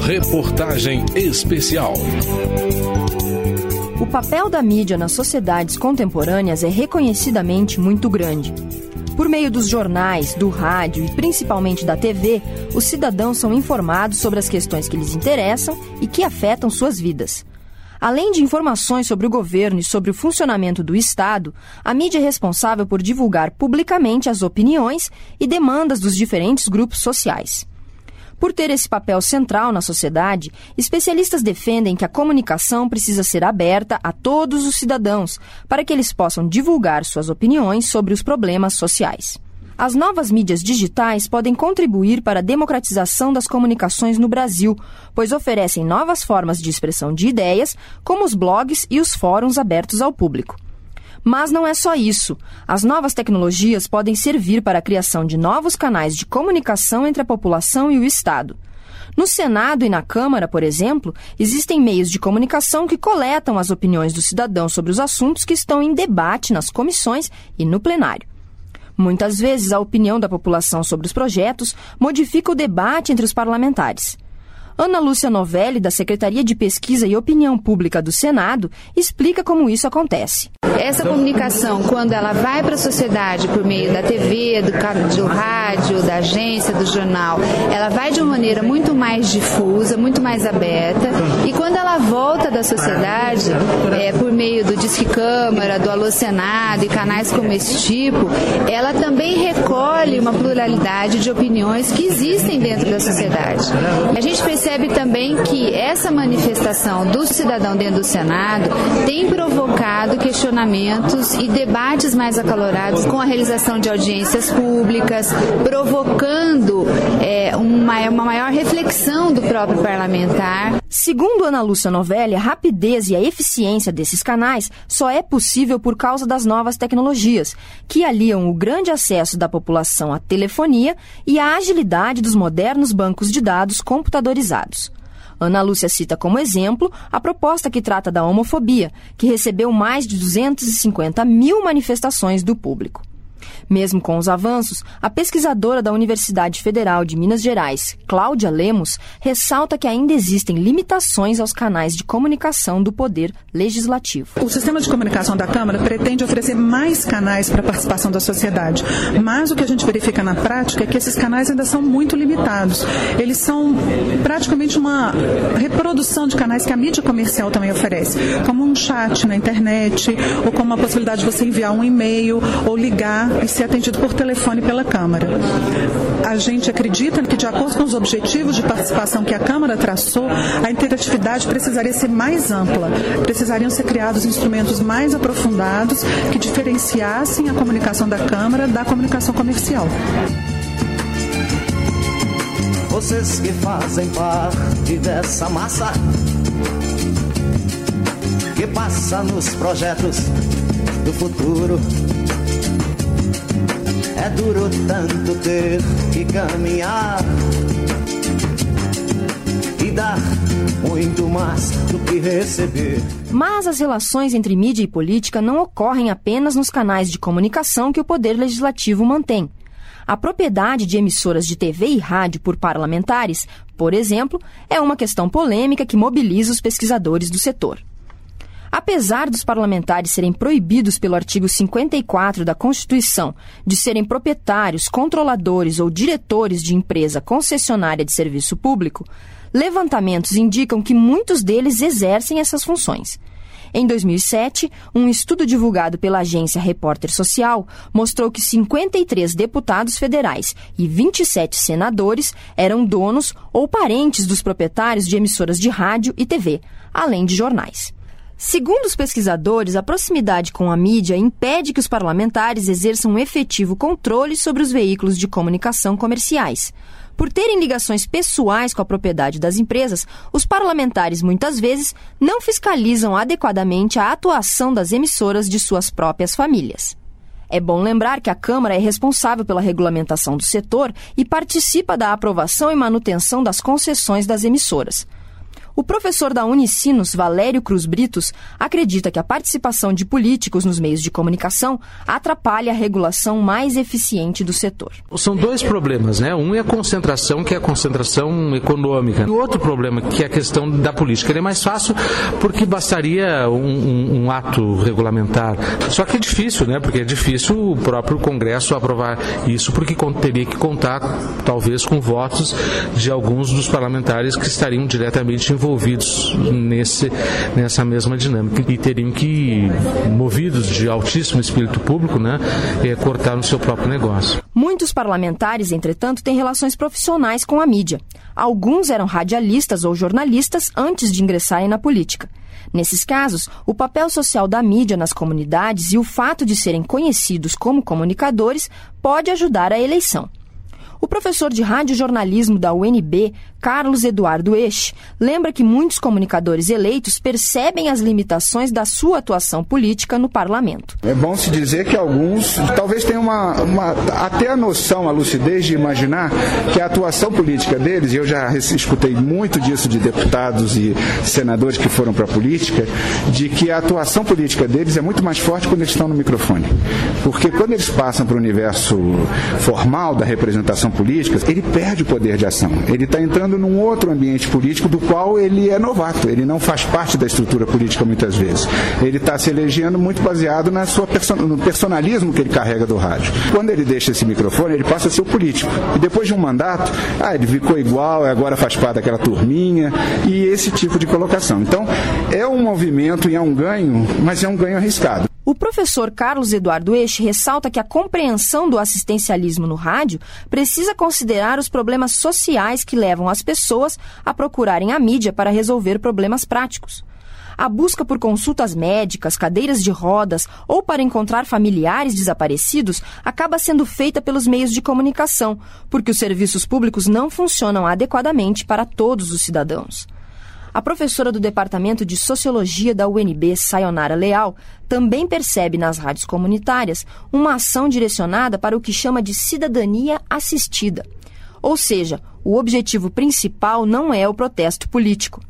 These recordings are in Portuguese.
Reportagem especial. O papel da mídia nas sociedades contemporâneas é reconhecidamente muito grande. Por meio dos jornais, do rádio e principalmente da TV, os cidadãos são informados sobre as questões que lhes interessam e que afetam suas vidas. Além de informações sobre o governo e sobre o funcionamento do Estado, a mídia é responsável por divulgar publicamente as opiniões e demandas dos diferentes grupos sociais. Por ter esse papel central na sociedade, especialistas defendem que a comunicação precisa ser aberta a todos os cidadãos para que eles possam divulgar suas opiniões sobre os problemas sociais. As novas mídias digitais podem contribuir para a democratização das comunicações no Brasil, pois oferecem novas formas de expressão de ideias, como os blogs e os fóruns abertos ao público. Mas não é só isso. As novas tecnologias podem servir para a criação de novos canais de comunicação entre a população e o Estado. No Senado e na Câmara, por exemplo, existem meios de comunicação que coletam as opiniões do cidadão sobre os assuntos que estão em debate nas comissões e no plenário. Muitas vezes, a opinião da população sobre os projetos modifica o debate entre os parlamentares. Ana Lúcia Novelli, da Secretaria de Pesquisa e Opinião Pública do Senado, explica como isso acontece. Essa comunicação, quando ela vai para a sociedade por meio da TV, do, do rádio, da agência, do jornal, ela vai de uma maneira muito mais difusa, muito mais aberta. E quando ela volta da sociedade, é, por meio do Disque Câmara, do Alô Senado e canais como esse tipo, ela também recolhe uma pluralidade de opiniões que existem dentro da sociedade. A gente percebe também que essa manifestação do cidadão dentro do Senado tem provocado questionamentos e debates mais acalorados com a realização de audiências públicas, provocando é, uma, uma maior reflexão do próprio parlamentar. Segundo Ana Lúcia Novelli, a rapidez e a eficiência desses canais só é possível por causa das novas tecnologias, que aliam o grande acesso da população à telefonia e a agilidade dos modernos bancos de dados computadorizados. Ana Lúcia cita como exemplo a proposta que trata da homofobia, que recebeu mais de 250 mil manifestações do público. Mesmo com os avanços, a pesquisadora da Universidade Federal de Minas Gerais, Cláudia Lemos, ressalta que ainda existem limitações aos canais de comunicação do poder legislativo. O sistema de comunicação da Câmara pretende oferecer mais canais para a participação da sociedade, mas o que a gente verifica na prática é que esses canais ainda são muito limitados. Eles são praticamente uma reprodução de canais que a mídia comercial também oferece, como um chat na internet, ou como a possibilidade de você enviar um e-mail ou ligar e ser atendido por telefone pela Câmara. A gente acredita que, de acordo com os objetivos de participação que a Câmara traçou, a interatividade precisaria ser mais ampla. Precisariam ser criados instrumentos mais aprofundados que diferenciassem a comunicação da Câmara da comunicação comercial. Vocês que fazem parte dessa massa que passa nos projetos do futuro é duro tanto ter que caminhar e dar muito mais do que receber. Mas as relações entre mídia e política não ocorrem apenas nos canais de comunicação que o Poder Legislativo mantém. A propriedade de emissoras de TV e rádio por parlamentares, por exemplo, é uma questão polêmica que mobiliza os pesquisadores do setor. Apesar dos parlamentares serem proibidos pelo artigo 54 da Constituição de serem proprietários, controladores ou diretores de empresa concessionária de serviço público, levantamentos indicam que muitos deles exercem essas funções. Em 2007, um estudo divulgado pela agência Repórter Social mostrou que 53 deputados federais e 27 senadores eram donos ou parentes dos proprietários de emissoras de rádio e TV, além de jornais. Segundo os pesquisadores, a proximidade com a mídia impede que os parlamentares exerçam um efetivo controle sobre os veículos de comunicação comerciais. Por terem ligações pessoais com a propriedade das empresas, os parlamentares muitas vezes não fiscalizam adequadamente a atuação das emissoras de suas próprias famílias. É bom lembrar que a Câmara é responsável pela regulamentação do setor e participa da aprovação e manutenção das concessões das emissoras. O professor da Unicinos, Valério Cruz Britos, acredita que a participação de políticos nos meios de comunicação atrapalha a regulação mais eficiente do setor. São dois problemas, né? Um é a concentração, que é a concentração econômica. E o outro problema, que é a questão da política. Ele é mais fácil porque bastaria um, um, um ato regulamentar. Só que é difícil, né? Porque é difícil o próprio Congresso aprovar isso, porque teria que contar, talvez, com votos de alguns dos parlamentares que estariam diretamente envolvidos envolvidos nesse, nessa mesma dinâmica e teriam que, movidos de altíssimo espírito público, né, é, cortar no seu próprio negócio. Muitos parlamentares, entretanto, têm relações profissionais com a mídia. Alguns eram radialistas ou jornalistas antes de ingressarem na política. Nesses casos, o papel social da mídia nas comunidades e o fato de serem conhecidos como comunicadores pode ajudar a eleição. O professor de radiojornalismo da UNB, Carlos Eduardo Esch, lembra que muitos comunicadores eleitos percebem as limitações da sua atuação política no parlamento. É bom se dizer que alguns talvez tenham uma, uma até a noção, a lucidez de imaginar que a atuação política deles, e eu já escutei muito disso de deputados e senadores que foram para a política, de que a atuação política deles é muito mais forte quando eles estão no microfone. Porque quando eles passam para o universo formal da representação política, ele perde o poder de ação. Ele está entrando num outro ambiente político do qual ele é novato. Ele não faz parte da estrutura política muitas vezes. Ele está se elegendo muito baseado na sua person no personalismo que ele carrega do rádio. Quando ele deixa esse microfone, ele passa a ser o político. E depois de um mandato, ah, ele ficou igual, agora faz parte daquela turminha e esse tipo de colocação. Então, é um movimento e é um ganho, mas é um ganho arriscado. O professor Carlos Eduardo Eixe ressalta que a compreensão do assistencialismo no rádio precisa considerar os problemas sociais que levam as pessoas a procurarem a mídia para resolver problemas práticos. A busca por consultas médicas, cadeiras de rodas ou para encontrar familiares desaparecidos acaba sendo feita pelos meios de comunicação, porque os serviços públicos não funcionam adequadamente para todos os cidadãos. A professora do Departamento de Sociologia da UNB, Sayonara Leal, também percebe nas rádios comunitárias uma ação direcionada para o que chama de cidadania assistida. Ou seja, o objetivo principal não é o protesto político.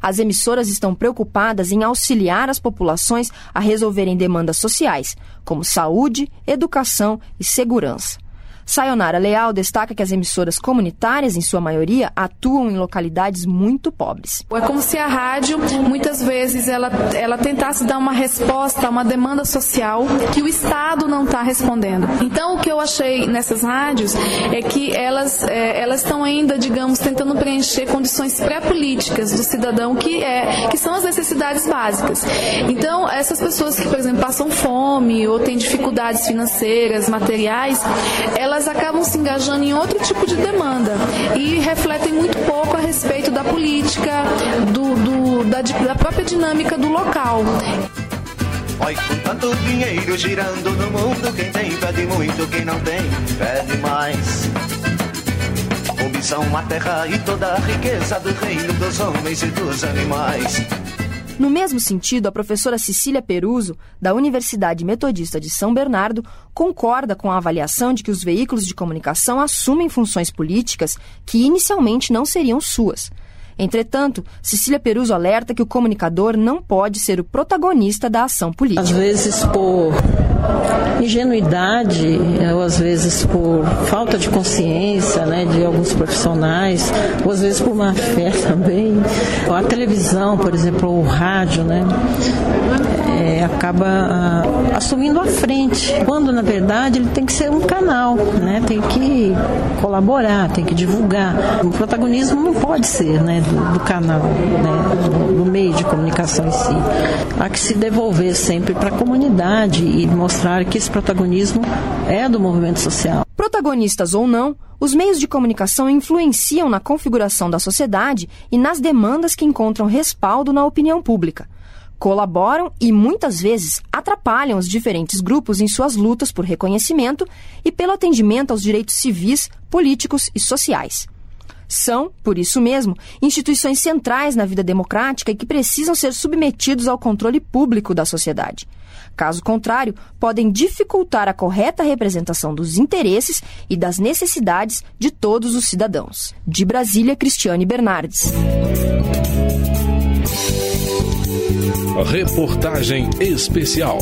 As emissoras estão preocupadas em auxiliar as populações a resolverem demandas sociais, como saúde, educação e segurança. Sayonara Leal destaca que as emissoras comunitárias, em sua maioria, atuam em localidades muito pobres. É como se a rádio, muitas vezes, ela, ela tentasse dar uma resposta a uma demanda social que o Estado não está respondendo. Então, o que eu achei nessas rádios é que elas, é, elas estão ainda, digamos, tentando preencher condições pré-políticas do cidadão, que, é, que são as necessidades básicas. Então, essas pessoas que, por exemplo, passam fome ou têm dificuldades financeiras, materiais, elas elas acabam se engajando em outro tipo de demanda e refletem muito pouco a respeito da política, do, do da, da própria dinâmica do local. Oi, com tanto dinheiro girando no mundo, quem tem pede muito, quem não tem pede mais. Ambição a terra e toda a riqueza do reino dos homens e dos animais. No mesmo sentido, a professora Cecília Peruso, da Universidade Metodista de São Bernardo, concorda com a avaliação de que os veículos de comunicação assumem funções políticas que inicialmente não seriam suas. Entretanto, Cecília Peruso alerta que o comunicador não pode ser o protagonista da ação política. Às vezes, por ingenuidade, ou às vezes por falta de consciência né, de alguns profissionais, ou às vezes por má fé também. A televisão, por exemplo, ou o rádio, né, é, acaba ah, assumindo a frente, quando na verdade ele tem que ser um canal, né, tem que colaborar, tem que divulgar. O protagonismo não pode ser né, do, do canal, né, do, do meio de comunicação em si. Há que se devolver sempre para a comunidade e mostrar que esse protagonismo é do movimento social. Protagonistas ou não, os meios de comunicação influenciam na configuração da sociedade e nas demandas que encontram respaldo na opinião pública. Colaboram e muitas vezes atrapalham os diferentes grupos em suas lutas por reconhecimento e pelo atendimento aos direitos civis, políticos e sociais. São, por isso mesmo, instituições centrais na vida democrática e que precisam ser submetidos ao controle público da sociedade. Caso contrário, podem dificultar a correta representação dos interesses e das necessidades de todos os cidadãos. De Brasília, Cristiane Bernardes. Reportagem especial.